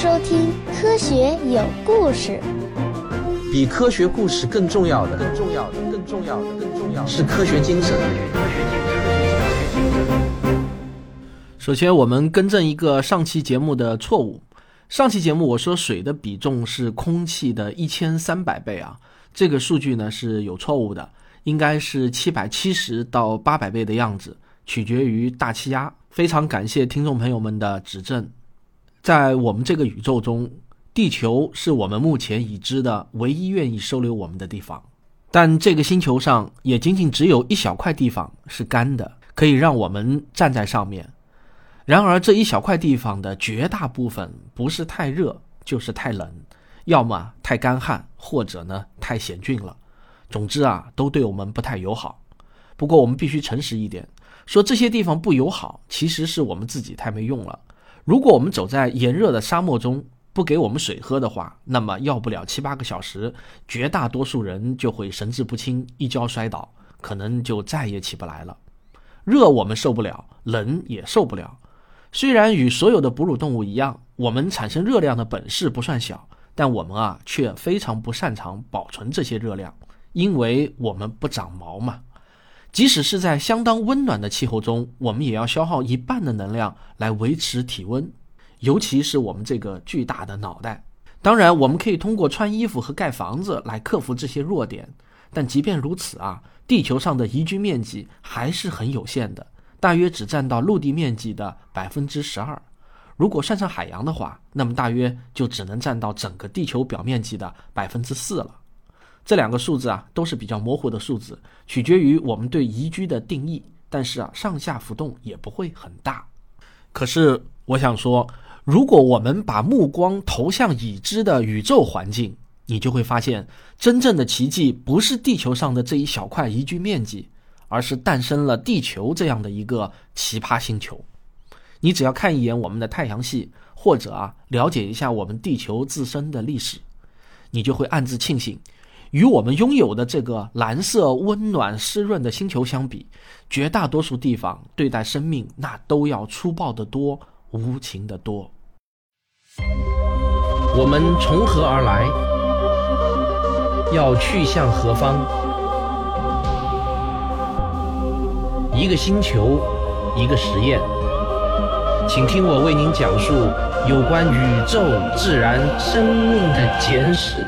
收听《科学有故事》。比科学故事更重要的，更重要的，更重要的，更重要的是科学精神。首先，我们更正一个上期节目的错误。上期节目我说水的比重是空气的一千三百倍啊，这个数据呢是有错误的，应该是七百七十到八百倍的样子，取决于大气压。非常感谢听众朋友们的指正。在我们这个宇宙中，地球是我们目前已知的唯一愿意收留我们的地方，但这个星球上也仅仅只有一小块地方是干的，可以让我们站在上面。然而，这一小块地方的绝大部分不是太热，就是太冷，要么太干旱，或者呢太险峻了。总之啊，都对我们不太友好。不过，我们必须诚实一点，说这些地方不友好，其实是我们自己太没用了。如果我们走在炎热的沙漠中，不给我们水喝的话，那么要不了七八个小时，绝大多数人就会神志不清，一跤摔倒，可能就再也起不来了。热我们受不了，冷也受不了。虽然与所有的哺乳动物一样，我们产生热量的本事不算小，但我们啊却非常不擅长保存这些热量，因为我们不长毛嘛。即使是在相当温暖的气候中，我们也要消耗一半的能量来维持体温，尤其是我们这个巨大的脑袋。当然，我们可以通过穿衣服和盖房子来克服这些弱点，但即便如此啊，地球上的宜居面积还是很有限的。大约只占到陆地面积的百分之十二，如果算上海洋的话，那么大约就只能占到整个地球表面积的百分之四了。这两个数字啊，都是比较模糊的数字，取决于我们对宜居的定义。但是啊，上下浮动也不会很大。可是我想说，如果我们把目光投向已知的宇宙环境，你就会发现，真正的奇迹不是地球上的这一小块宜居面积。而是诞生了地球这样的一个奇葩星球。你只要看一眼我们的太阳系，或者啊了解一下我们地球自身的历史，你就会暗自庆幸，与我们拥有的这个蓝色、温暖、湿润的星球相比，绝大多数地方对待生命那都要粗暴得多、无情得多。我们从何而来？要去向何方？一个星球，一个实验，请听我为您讲述有关宇宙、自然、生命的简史。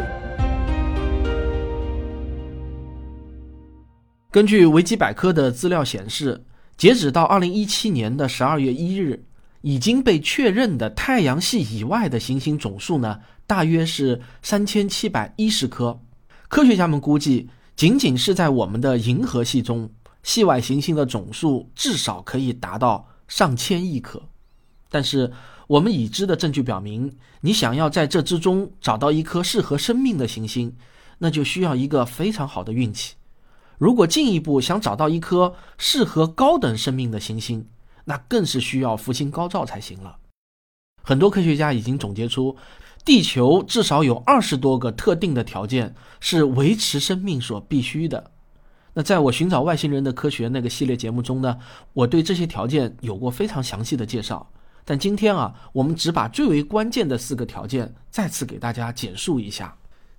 根据维基百科的资料显示，截止到二零一七年的十二月一日，已经被确认的太阳系以外的行星总数呢，大约是三千七百一十颗。科学家们估计，仅仅是在我们的银河系中。系外行星的总数至少可以达到上千亿颗，但是我们已知的证据表明，你想要在这之中找到一颗适合生命的行星，那就需要一个非常好的运气。如果进一步想找到一颗适合高等生命的行星，那更是需要福星高照才行了。很多科学家已经总结出，地球至少有二十多个特定的条件是维持生命所必须的。那在我寻找外星人的科学那个系列节目中呢，我对这些条件有过非常详细的介绍。但今天啊，我们只把最为关键的四个条件再次给大家简述一下。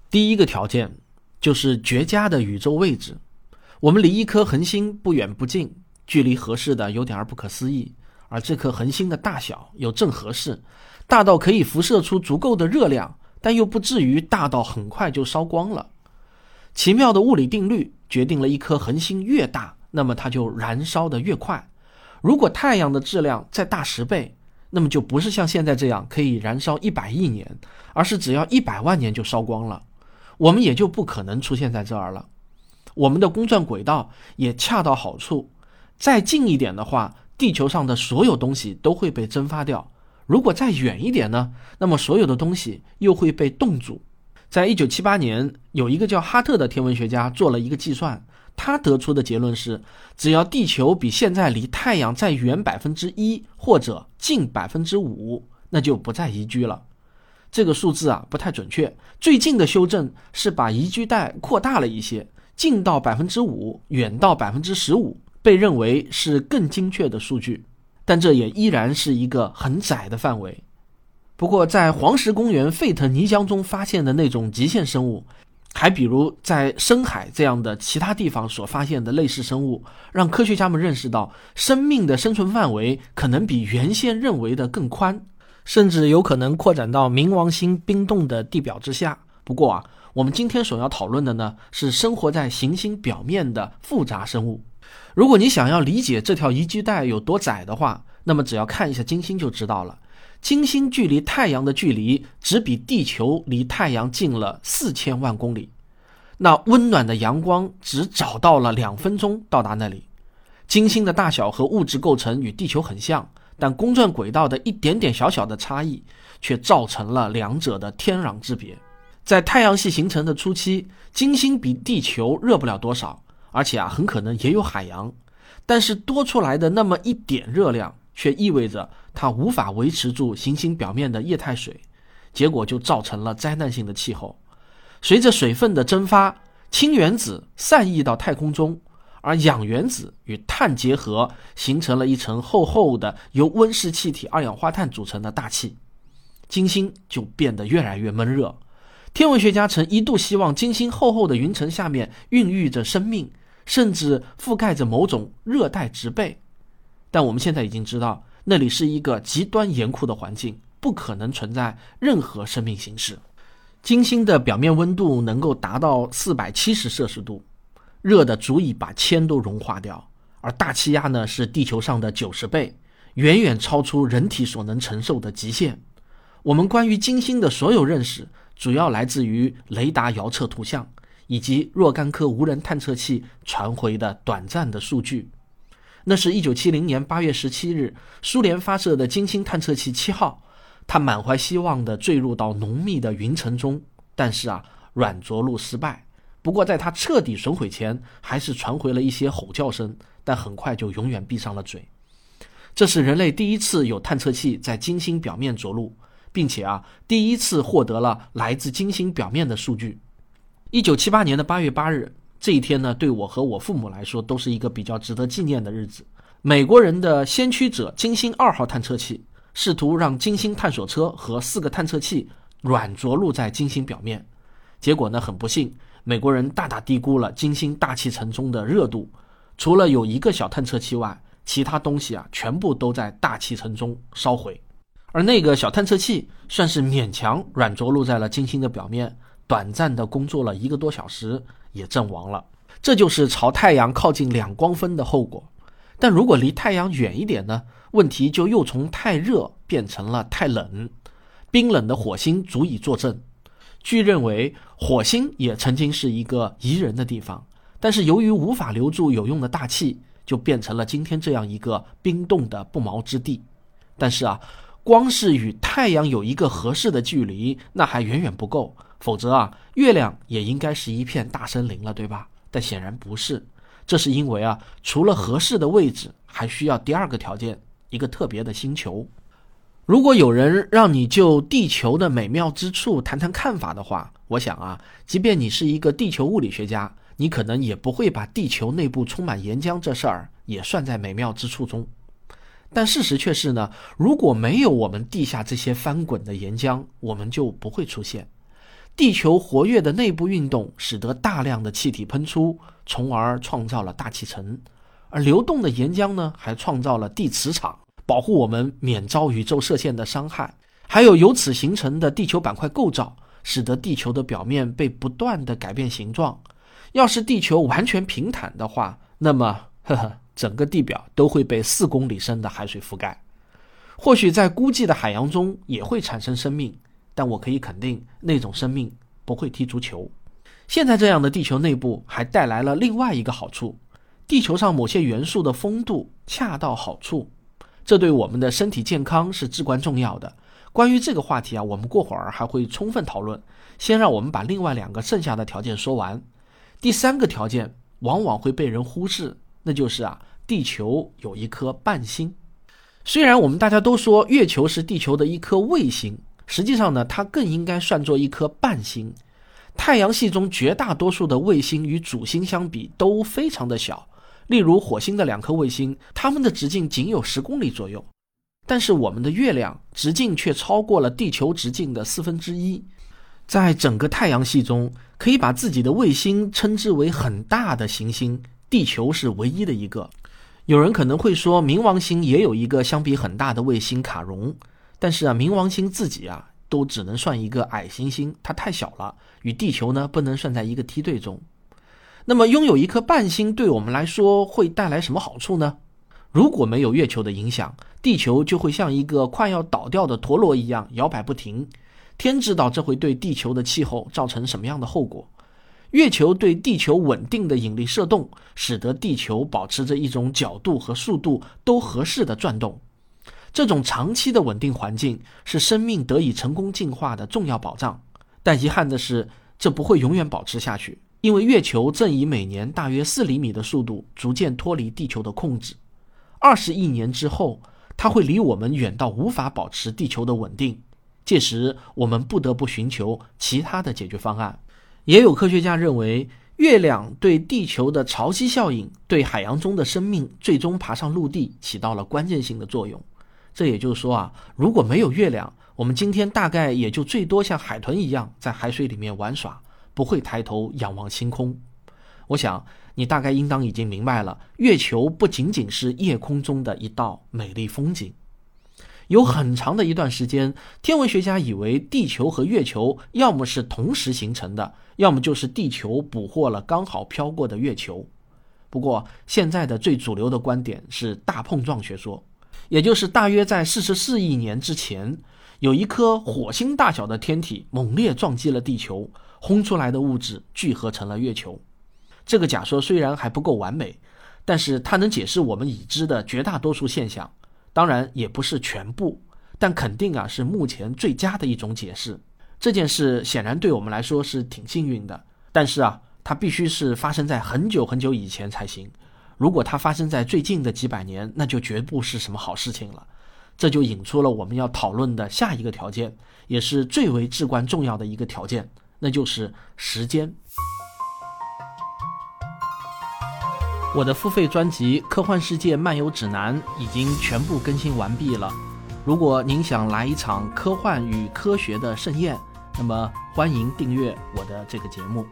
第一个条件就是绝佳的宇宙位置。我们离一颗恒星不远不近，距离合适的有点儿不可思议。而这颗恒星的大小又正合适，大到可以辐射出足够的热量，但又不至于大到很快就烧光了。奇妙的物理定律。决定了一颗恒星越大，那么它就燃烧的越快。如果太阳的质量再大十倍，那么就不是像现在这样可以燃烧一百亿年，而是只要一百万年就烧光了。我们也就不可能出现在这儿了。我们的公转轨道也恰到好处。再近一点的话，地球上的所有东西都会被蒸发掉。如果再远一点呢？那么所有的东西又会被冻住。在一九七八年，有一个叫哈特的天文学家做了一个计算，他得出的结论是，只要地球比现在离太阳再远百分之一或者近百分之五，那就不再宜居了。这个数字啊不太准确，最近的修正是把宜居带扩大了一些，近到百分之五，远到百分之十五，被认为是更精确的数据，但这也依然是一个很窄的范围。不过，在黄石公园沸腾泥浆中发现的那种极限生物，还比如在深海这样的其他地方所发现的类似生物，让科学家们认识到生命的生存范围可能比原先认为的更宽，甚至有可能扩展到冥王星冰冻的地表之下。不过啊，我们今天所要讨论的呢，是生活在行星表面的复杂生物。如果你想要理解这条宜居带有多窄的话，那么只要看一下金星就知道了。金星距离太阳的距离只比地球离太阳近了四千万公里，那温暖的阳光只找到了两分钟到达那里。金星的大小和物质构成与地球很像，但公转轨道的一点点小小的差异，却造成了两者的天壤之别。在太阳系形成的初期，金星比地球热不了多少，而且啊，很可能也有海洋。但是多出来的那么一点热量，却意味着它无法维持住行星表面的液态水，结果就造成了灾难性的气候。随着水分的蒸发，氢原子散逸到太空中，而氧原子与碳结合，形成了一层厚厚的由温室气体二氧化碳组成的大气，金星就变得越来越闷热。天文学家曾一度希望金星厚厚的云层下面孕育着生命，甚至覆盖着某种热带植被，但我们现在已经知道，那里是一个极端严酷的环境，不可能存在任何生命形式。金星的表面温度能够达到四百七十摄氏度，热的足以把铅都融化掉，而大气压呢是地球上的九十倍，远远超出人体所能承受的极限。我们关于金星的所有认识。主要来自于雷达遥测图像以及若干颗无人探测器传回的短暂的数据。那是一九七零年八月十七日，苏联发射的金星探测器七号，它满怀希望地坠入到浓密的云层中，但是啊，软着陆失败。不过在它彻底损毁前，还是传回了一些吼叫声，但很快就永远闭上了嘴。这是人类第一次有探测器在金星表面着陆。并且啊，第一次获得了来自金星表面的数据。一九七八年的八月八日，这一天呢，对我和我父母来说都是一个比较值得纪念的日子。美国人的先驱者金星二号探测器试图让金星探索车和四个探测器软着陆在金星表面，结果呢，很不幸，美国人大大低估了金星大气层中的热度。除了有一个小探测器外，其他东西啊，全部都在大气层中烧毁。而那个小探测器算是勉强软着陆在了金星的表面，短暂的工作了一个多小时，也阵亡了。这就是朝太阳靠近两光分的后果。但如果离太阳远一点呢？问题就又从太热变成了太冷。冰冷的火星足以作证。据认为，火星也曾经是一个宜人的地方，但是由于无法留住有用的大气，就变成了今天这样一个冰冻的不毛之地。但是啊。光是与太阳有一个合适的距离，那还远远不够。否则啊，月亮也应该是一片大森林了，对吧？但显然不是。这是因为啊，除了合适的位置，还需要第二个条件，一个特别的星球。如果有人让你就地球的美妙之处谈谈看法的话，我想啊，即便你是一个地球物理学家，你可能也不会把地球内部充满岩浆这事儿也算在美妙之处中。但事实却是呢，如果没有我们地下这些翻滚的岩浆，我们就不会出现。地球活跃的内部运动使得大量的气体喷出，从而创造了大气层。而流动的岩浆呢，还创造了地磁场，保护我们免遭宇宙射线的伤害。还有由此形成的地球板块构造，使得地球的表面被不断的改变形状。要是地球完全平坦的话，那么，呵呵。整个地表都会被四公里深的海水覆盖，或许在孤寂的海洋中也会产生生命，但我可以肯定，那种生命不会踢足球。现在这样的地球内部还带来了另外一个好处：地球上某些元素的风度恰到好处，这对我们的身体健康是至关重要的。关于这个话题啊，我们过会儿还会充分讨论。先让我们把另外两个剩下的条件说完。第三个条件往往会被人忽视。那就是啊，地球有一颗伴星。虽然我们大家都说月球是地球的一颗卫星，实际上呢，它更应该算作一颗伴星。太阳系中绝大多数的卫星与主星相比都非常的小，例如火星的两颗卫星，它们的直径仅有十公里左右。但是我们的月亮直径却超过了地球直径的四分之一。在整个太阳系中，可以把自己的卫星称之为很大的行星，地球是唯一的一个。有人可能会说，冥王星也有一个相比很大的卫星卡戎，但是啊，冥王星自己啊都只能算一个矮行星，它太小了，与地球呢不能算在一个梯队中。那么，拥有一颗半星对我们来说会带来什么好处呢？如果没有月球的影响，地球就会像一个快要倒掉的陀螺一样摇摆不停。天知道这会对地球的气候造成什么样的后果。月球对地球稳定的引力射动，使得地球保持着一种角度和速度都合适的转动。这种长期的稳定环境是生命得以成功进化的重要保障。但遗憾的是，这不会永远保持下去。因为月球正以每年大约四厘米的速度逐渐脱离地球的控制，二十亿年之后，它会离我们远到无法保持地球的稳定。届时，我们不得不寻求其他的解决方案。也有科学家认为，月亮对地球的潮汐效应对海洋中的生命最终爬上陆地起到了关键性的作用。这也就是说啊，如果没有月亮，我们今天大概也就最多像海豚一样在海水里面玩耍。不会抬头仰望星空。我想你大概应当已经明白了，月球不仅仅是夜空中的一道美丽风景。有很长的一段时间，天文学家以为地球和月球要么是同时形成的，要么就是地球捕获了刚好飘过的月球。不过，现在的最主流的观点是大碰撞学说，也就是大约在四十四亿年之前，有一颗火星大小的天体猛烈撞击了地球。轰出来的物质聚合成了月球，这个假说虽然还不够完美，但是它能解释我们已知的绝大多数现象，当然也不是全部，但肯定啊是目前最佳的一种解释。这件事显然对我们来说是挺幸运的，但是啊，它必须是发生在很久很久以前才行。如果它发生在最近的几百年，那就绝不是什么好事情了。这就引出了我们要讨论的下一个条件，也是最为至关重要的一个条件。那就是时间。我的付费专辑《科幻世界漫游指南》已经全部更新完毕了。如果您想来一场科幻与科学的盛宴，那么欢迎订阅我的这个节目。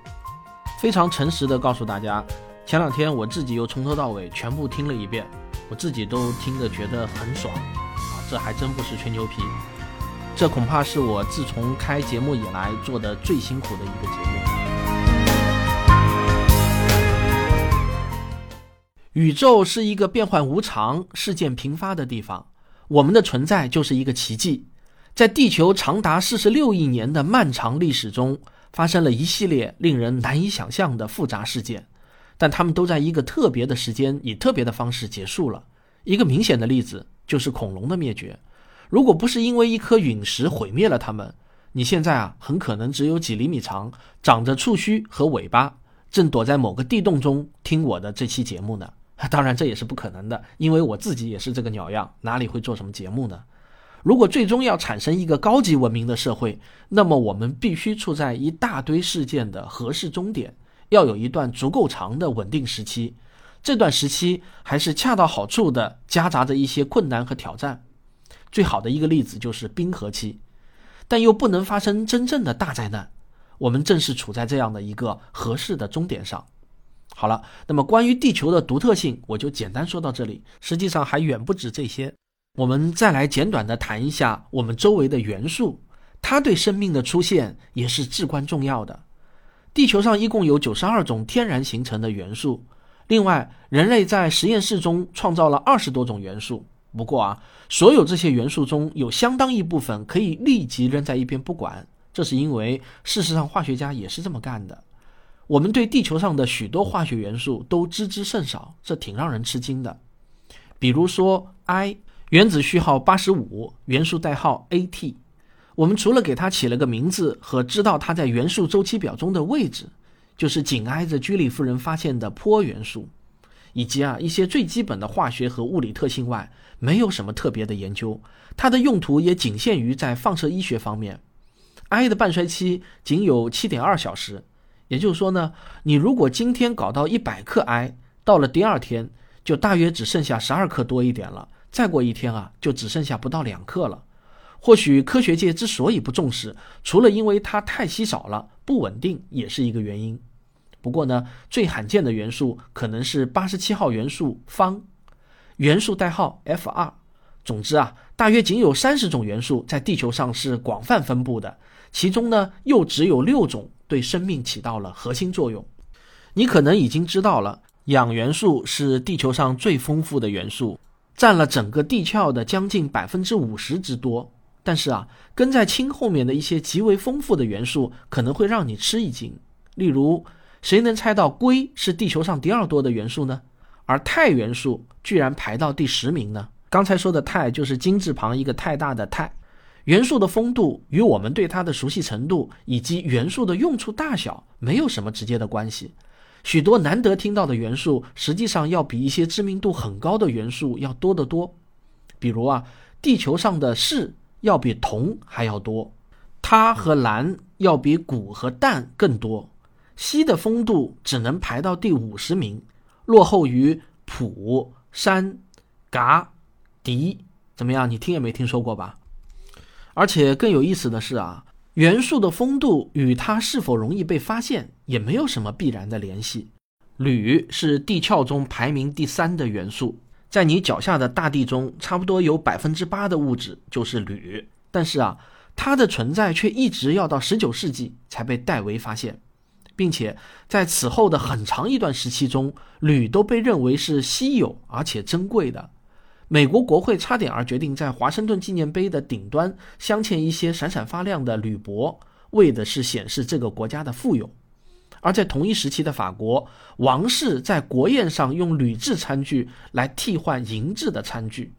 非常诚实的告诉大家，前两天我自己又从头到尾全部听了一遍，我自己都听得觉得很爽啊！这还真不是吹牛皮。这恐怕是我自从开节目以来做的最辛苦的一个节目。宇宙是一个变幻无常、事件频发的地方，我们的存在就是一个奇迹。在地球长达四十六亿年的漫长历史中，发生了一系列令人难以想象的复杂事件，但它们都在一个特别的时间以特别的方式结束了。一个明显的例子就是恐龙的灭绝。如果不是因为一颗陨石毁灭了它们，你现在啊很可能只有几厘米长，长着触须和尾巴，正躲在某个地洞中听我的这期节目呢。当然这也是不可能的，因为我自己也是这个鸟样，哪里会做什么节目呢？如果最终要产生一个高级文明的社会，那么我们必须处在一大堆事件的合适终点，要有一段足够长的稳定时期，这段时期还是恰到好处的夹杂着一些困难和挑战。最好的一个例子就是冰河期，但又不能发生真正的大灾难。我们正是处在这样的一个合适的终点上。好了，那么关于地球的独特性，我就简单说到这里。实际上还远不止这些。我们再来简短的谈一下我们周围的元素，它对生命的出现也是至关重要的。地球上一共有九十二种天然形成的元素，另外人类在实验室中创造了二十多种元素。不过啊，所有这些元素中有相当一部分可以立即扔在一边不管，这是因为事实上化学家也是这么干的。我们对地球上的许多化学元素都知之甚少，这挺让人吃惊的。比如说，I 原子序号八十五，元素代号 At，我们除了给它起了个名字和知道它在元素周期表中的位置，就是紧挨着居里夫人发现的钋元素。以及啊一些最基本的化学和物理特性外，没有什么特别的研究。它的用途也仅限于在放射医学方面。I 的半衰期仅有七点二小时，也就是说呢，你如果今天搞到一百克 I，到了第二天就大约只剩下十二克多一点了，再过一天啊，就只剩下不到两克了。或许科学界之所以不重视，除了因为它太稀少了、不稳定，也是一个原因。不过呢，最罕见的元素可能是八十七号元素方，元素代号 F 二。总之啊，大约仅有三十种元素在地球上是广泛分布的，其中呢，又只有六种对生命起到了核心作用。你可能已经知道了，氧元素是地球上最丰富的元素，占了整个地壳的将近百分之五十之多。但是啊，跟在氢后面的一些极为丰富的元素可能会让你吃一惊。例如，谁能猜到硅是地球上第二多的元素呢？而钛元素居然排到第十名呢？刚才说的钛就是金字旁一个太大的钛。元素的丰度与我们对它的熟悉程度以及元素的用处大小没有什么直接的关系。许多难得听到的元素，实际上要比一些知名度很高的元素要多得多。比如啊，地球上的士。要比铜还要多，它和蓝要比钴和氮更多。硒的丰度只能排到第五十名，落后于普、山、嘎、迪。怎么样？你听也没听说过吧？而且更有意思的是啊，元素的丰度与它是否容易被发现也没有什么必然的联系。铝是地壳中排名第三的元素。在你脚下的大地中，差不多有百分之八的物质就是铝，但是啊，它的存在却一直要到十九世纪才被戴维发现，并且在此后的很长一段时期中，铝都被认为是稀有而且珍贵的。美国国会差点儿决定在华盛顿纪念碑的顶端镶嵌一些闪闪发亮的铝箔，为的是显示这个国家的富有。而在同一时期的法国，王室在国宴上用铝制餐具来替换银制的餐具，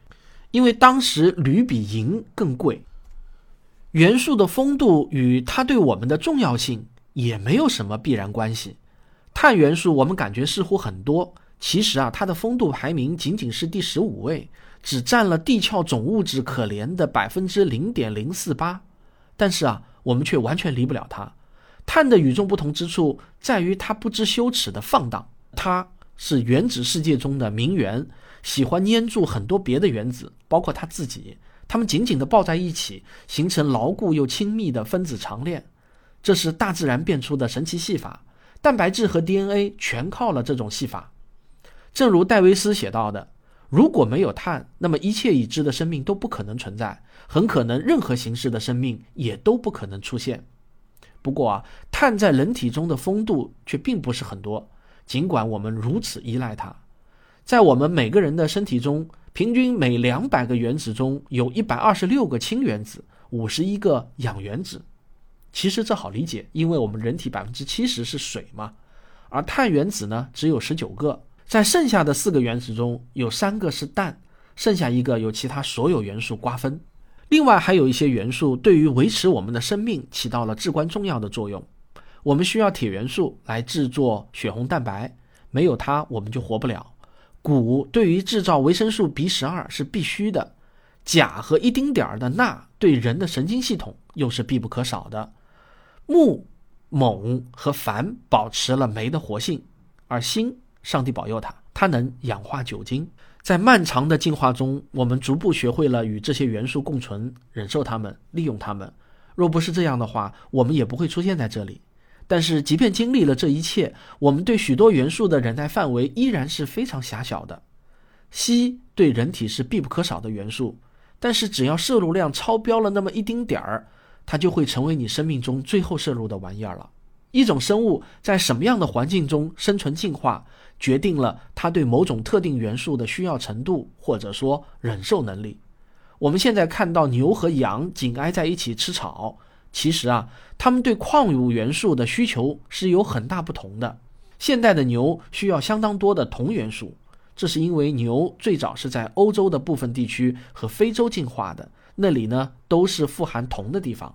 因为当时铝比银更贵。元素的丰度与它对我们的重要性也没有什么必然关系。碳元素我们感觉似乎很多，其实啊，它的丰度排名仅仅是第十五位，只占了地壳总物质可怜的百分之零点零四八。但是啊，我们却完全离不了它。碳的与众不同之处在于它不知羞耻的放荡，它是原子世界中的名媛，喜欢粘住很多别的原子，包括它自己，它们紧紧地抱在一起，形成牢固又亲密的分子长链。这是大自然变出的神奇戏法，蛋白质和 DNA 全靠了这种戏法。正如戴维斯写到的：“如果没有碳，那么一切已知的生命都不可能存在，很可能任何形式的生命也都不可能出现。”不过啊，碳在人体中的丰度却并不是很多，尽管我们如此依赖它。在我们每个人的身体中，平均每两百个原子中有一百二十六个氢原子，五十一个氧原子。其实这好理解，因为我们人体百分之七十是水嘛，而碳原子呢只有十九个，在剩下的四个原子中有三个是氮，剩下一个由其他所有元素瓜分。另外还有一些元素对于维持我们的生命起到了至关重要的作用。我们需要铁元素来制作血红蛋白，没有它我们就活不了。钴对于制造维生素 B 十二是必须的。钾和一丁点儿的钠对人的神经系统又是必不可少的。钼、锰和钒保持了酶的活性，而锌，上帝保佑它，它能氧化酒精。在漫长的进化中，我们逐步学会了与这些元素共存，忍受它们，利用它们。若不是这样的话，我们也不会出现在这里。但是，即便经历了这一切，我们对许多元素的忍耐范围依然是非常狭小的。硒对人体是必不可少的元素，但是只要摄入量超标了那么一丁点儿，它就会成为你生命中最后摄入的玩意儿了。一种生物在什么样的环境中生存进化，决定了它对某种特定元素的需要程度，或者说忍受能力。我们现在看到牛和羊紧挨在一起吃草，其实啊，它们对矿物元素的需求是有很大不同的。现代的牛需要相当多的铜元素，这是因为牛最早是在欧洲的部分地区和非洲进化的，那里呢都是富含铜的地方，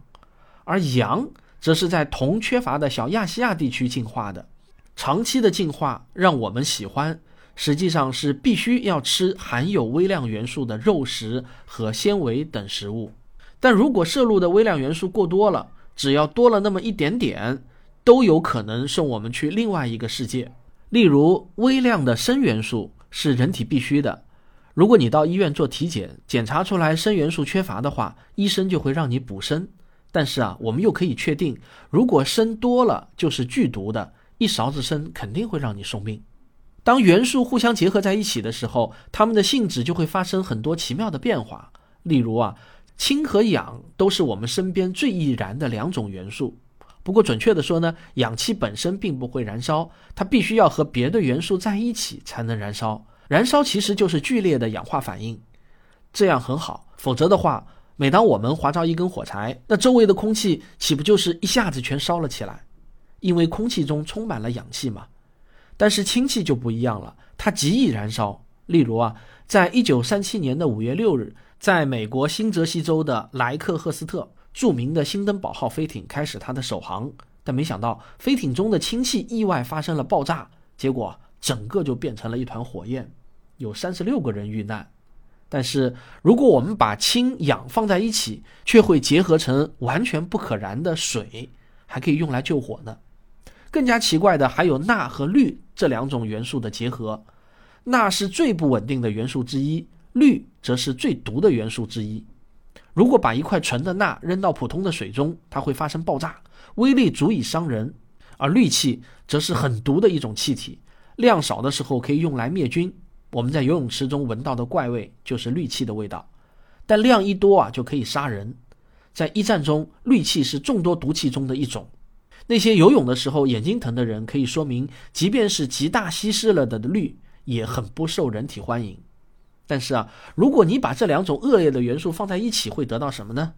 而羊。则是在铜缺乏的小亚细亚地区进化的，长期的进化让我们喜欢，实际上是必须要吃含有微量元素的肉食和纤维等食物。但如果摄入的微量元素过多了，只要多了那么一点点，都有可能送我们去另外一个世界。例如，微量的砷元素是人体必须的，如果你到医院做体检，检查出来砷元素缺乏的话，医生就会让你补砷。但是啊，我们又可以确定，如果砷多了就是剧毒的，一勺子砷肯定会让你送命。当元素互相结合在一起的时候，它们的性质就会发生很多奇妙的变化。例如啊，氢和氧都是我们身边最易燃的两种元素。不过准确的说呢，氧气本身并不会燃烧，它必须要和别的元素在一起才能燃烧。燃烧其实就是剧烈的氧化反应，这样很好。否则的话，每当我们划着一根火柴，那周围的空气岂不就是一下子全烧了起来？因为空气中充满了氧气嘛。但是氢气就不一样了，它极易燃烧。例如啊，在一九三七年的五月六日，在美国新泽西州的莱克赫斯特，著名的新登堡号飞艇开始它的首航，但没想到飞艇中的氢气意外发生了爆炸，结果整个就变成了一团火焰，有三十六个人遇难。但是，如果我们把氢氧放在一起，却会结合成完全不可燃的水，还可以用来救火呢。更加奇怪的还有钠和氯这两种元素的结合。钠是最不稳定的元素之一，氯则是最毒的元素之一。如果把一块纯的钠扔到普通的水中，它会发生爆炸，威力足以伤人。而氯气则是很毒的一种气体，量少的时候可以用来灭菌。我们在游泳池中闻到的怪味就是氯气的味道，但量一多啊就可以杀人。在一战中，氯气是众多毒气中的一种。那些游泳的时候眼睛疼的人，可以说明，即便是极大稀释了的氯，也很不受人体欢迎。但是啊，如果你把这两种恶劣的元素放在一起，会得到什么呢？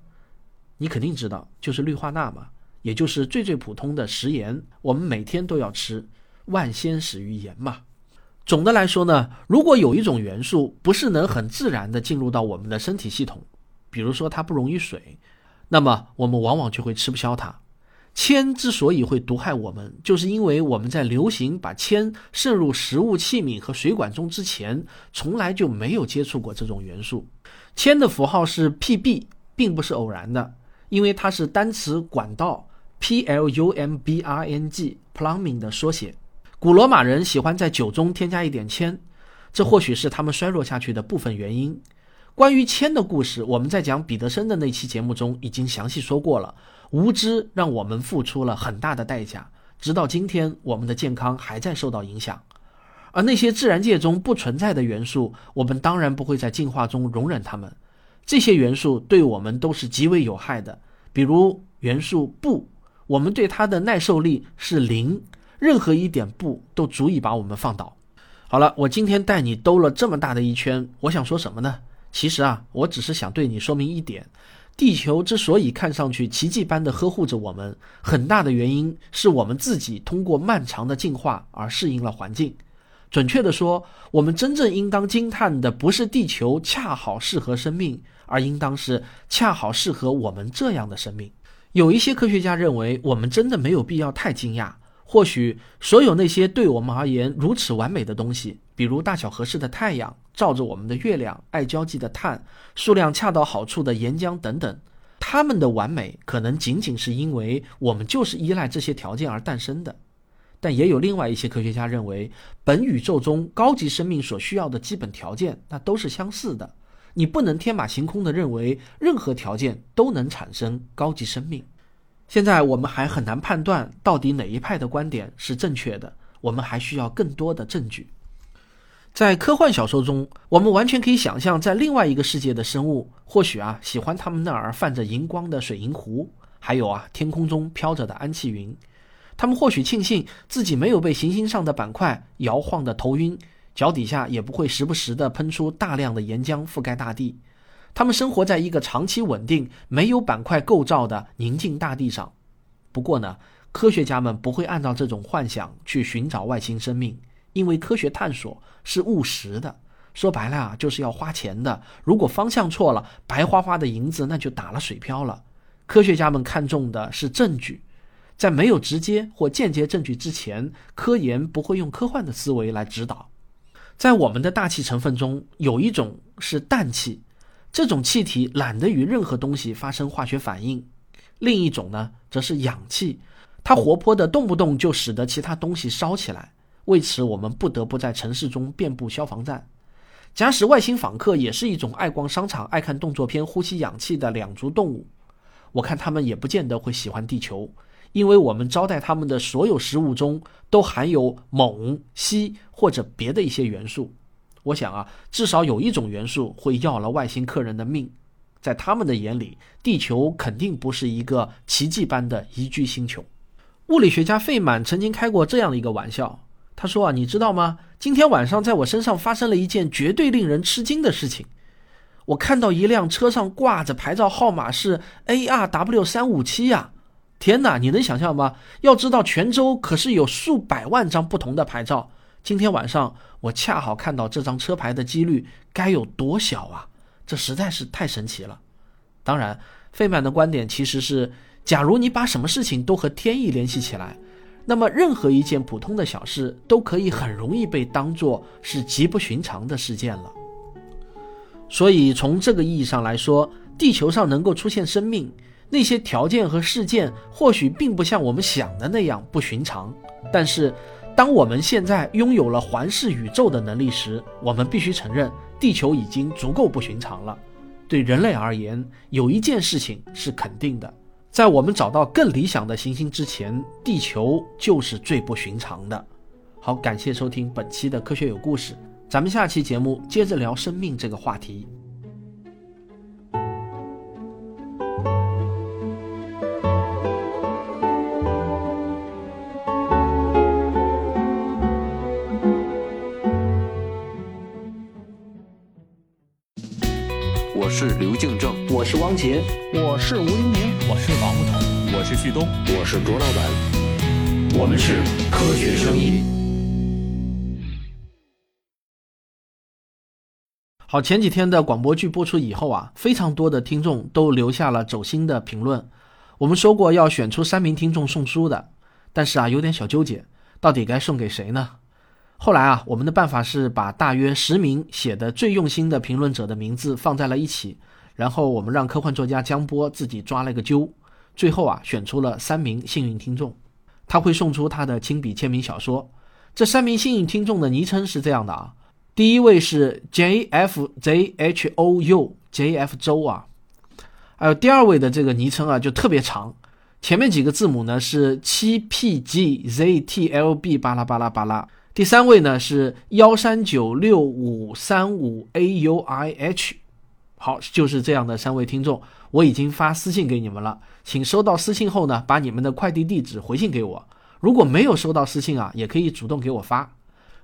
你肯定知道，就是氯化钠嘛，也就是最最普通的食盐，我们每天都要吃，万仙始于盐嘛。总的来说呢，如果有一种元素不是能很自然的进入到我们的身体系统，比如说它不溶于水，那么我们往往就会吃不消它。铅之所以会毒害我们，就是因为我们在流行把铅渗入食物器皿和水管中之前，从来就没有接触过这种元素。铅的符号是 Pb，并不是偶然的，因为它是单词管道 Plumbing 的缩写。古罗马人喜欢在酒中添加一点铅，这或许是他们衰弱下去的部分原因。关于铅的故事，我们在讲彼得森的那期节目中已经详细说过了。无知让我们付出了很大的代价，直到今天，我们的健康还在受到影响。而那些自然界中不存在的元素，我们当然不会在进化中容忍它们。这些元素对我们都是极为有害的，比如元素钚，我们对它的耐受力是零。任何一点不都足以把我们放倒。好了，我今天带你兜了这么大的一圈，我想说什么呢？其实啊，我只是想对你说明一点：地球之所以看上去奇迹般的呵护着我们，很大的原因是我们自己通过漫长的进化而适应了环境。准确的说，我们真正应当惊叹的不是地球恰好适合生命，而应当是恰好适合我们这样的生命。有一些科学家认为，我们真的没有必要太惊讶。或许所有那些对我们而言如此完美的东西，比如大小合适的太阳、照着我们的月亮、爱交际的碳、数量恰到好处的岩浆等等，它们的完美可能仅仅是因为我们就是依赖这些条件而诞生的。但也有另外一些科学家认为，本宇宙中高级生命所需要的基本条件那都是相似的，你不能天马行空地认为任何条件都能产生高级生命。现在我们还很难判断到底哪一派的观点是正确的，我们还需要更多的证据。在科幻小说中，我们完全可以想象，在另外一个世界的生物，或许啊喜欢他们那儿泛着荧光的水银湖，还有啊天空中飘着的安气云。他们或许庆幸自己没有被行星上的板块摇晃的头晕，脚底下也不会时不时地喷出大量的岩浆覆盖大地。他们生活在一个长期稳定、没有板块构造的宁静大地上。不过呢，科学家们不会按照这种幻想去寻找外星生命，因为科学探索是务实的。说白了啊，就是要花钱的。如果方向错了，白花花的银子那就打了水漂了。科学家们看重的是证据，在没有直接或间接证据之前，科研不会用科幻的思维来指导。在我们的大气成分中，有一种是氮气。这种气体懒得与任何东西发生化学反应，另一种呢，则是氧气，它活泼的动不动就使得其他东西烧起来。为此，我们不得不在城市中遍布消防站。假使外星访客也是一种爱逛商场、爱看动作片、呼吸氧气的两足动物，我看他们也不见得会喜欢地球，因为我们招待他们的所有食物中都含有锰、硒或者别的一些元素。我想啊，至少有一种元素会要了外星客人的命。在他们的眼里，地球肯定不是一个奇迹般的宜居星球。物理学家费曼曾经开过这样的一个玩笑，他说啊，你知道吗？今天晚上在我身上发生了一件绝对令人吃惊的事情。我看到一辆车上挂着牌照号码是 ARW 三五七呀！天哪，你能想象吗？要知道泉州可是有数百万张不同的牌照。今天晚上我恰好看到这张车牌的几率该有多小啊！这实在是太神奇了。当然，费曼的观点其实是：假如你把什么事情都和天意联系起来，那么任何一件普通的小事都可以很容易被当作是极不寻常的事件了。所以，从这个意义上来说，地球上能够出现生命，那些条件和事件或许并不像我们想的那样不寻常。但是，当我们现在拥有了环视宇宙的能力时，我们必须承认。地球已经足够不寻常了。对人类而言，有一件事情是肯定的：在我们找到更理想的行星之前，地球就是最不寻常的。好，感谢收听本期的科学有故事，咱们下期节目接着聊生命这个话题。是刘敬正，我是汪杰，我是吴黎明，我是王木头，我是旭东，我是卓老板，我们是科学声音。好，前几天的广播剧播出以后啊，非常多的听众都留下了走心的评论。我们说过要选出三名听众送书的，但是啊，有点小纠结，到底该送给谁呢？后来啊，我们的办法是把大约十名写的最用心的评论者的名字放在了一起，然后我们让科幻作家江波自己抓了个阄，最后啊选出了三名幸运听众，他会送出他的亲笔签名小说。这三名幸运听众的昵称是这样的啊，第一位是 J F Z H O U J F 周啊，还有第二位的这个昵称啊就特别长，前面几个字母呢是七 P G Z T L B 巴拉巴拉巴拉。第三位呢是幺三九六五三五 A U I H，好，就是这样的三位听众，我已经发私信给你们了，请收到私信后呢，把你们的快递地址回信给我。如果没有收到私信啊，也可以主动给我发。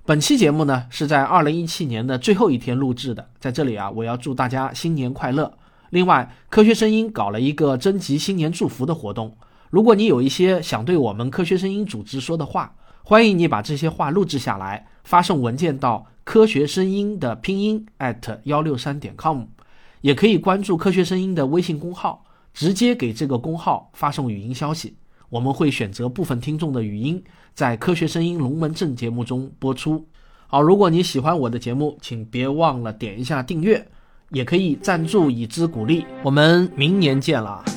本期节目呢是在二零一七年的最后一天录制的，在这里啊，我要祝大家新年快乐。另外，科学声音搞了一个征集新年祝福的活动，如果你有一些想对我们科学声音组织说的话。欢迎你把这些话录制下来，发送文件到科学声音的拼音 at 幺六三点 com，也可以关注科学声音的微信公号，直接给这个公号发送语音消息，我们会选择部分听众的语音，在科学声音龙门阵节目中播出。好，如果你喜欢我的节目，请别忘了点一下订阅，也可以赞助以资鼓励。我们明年见了。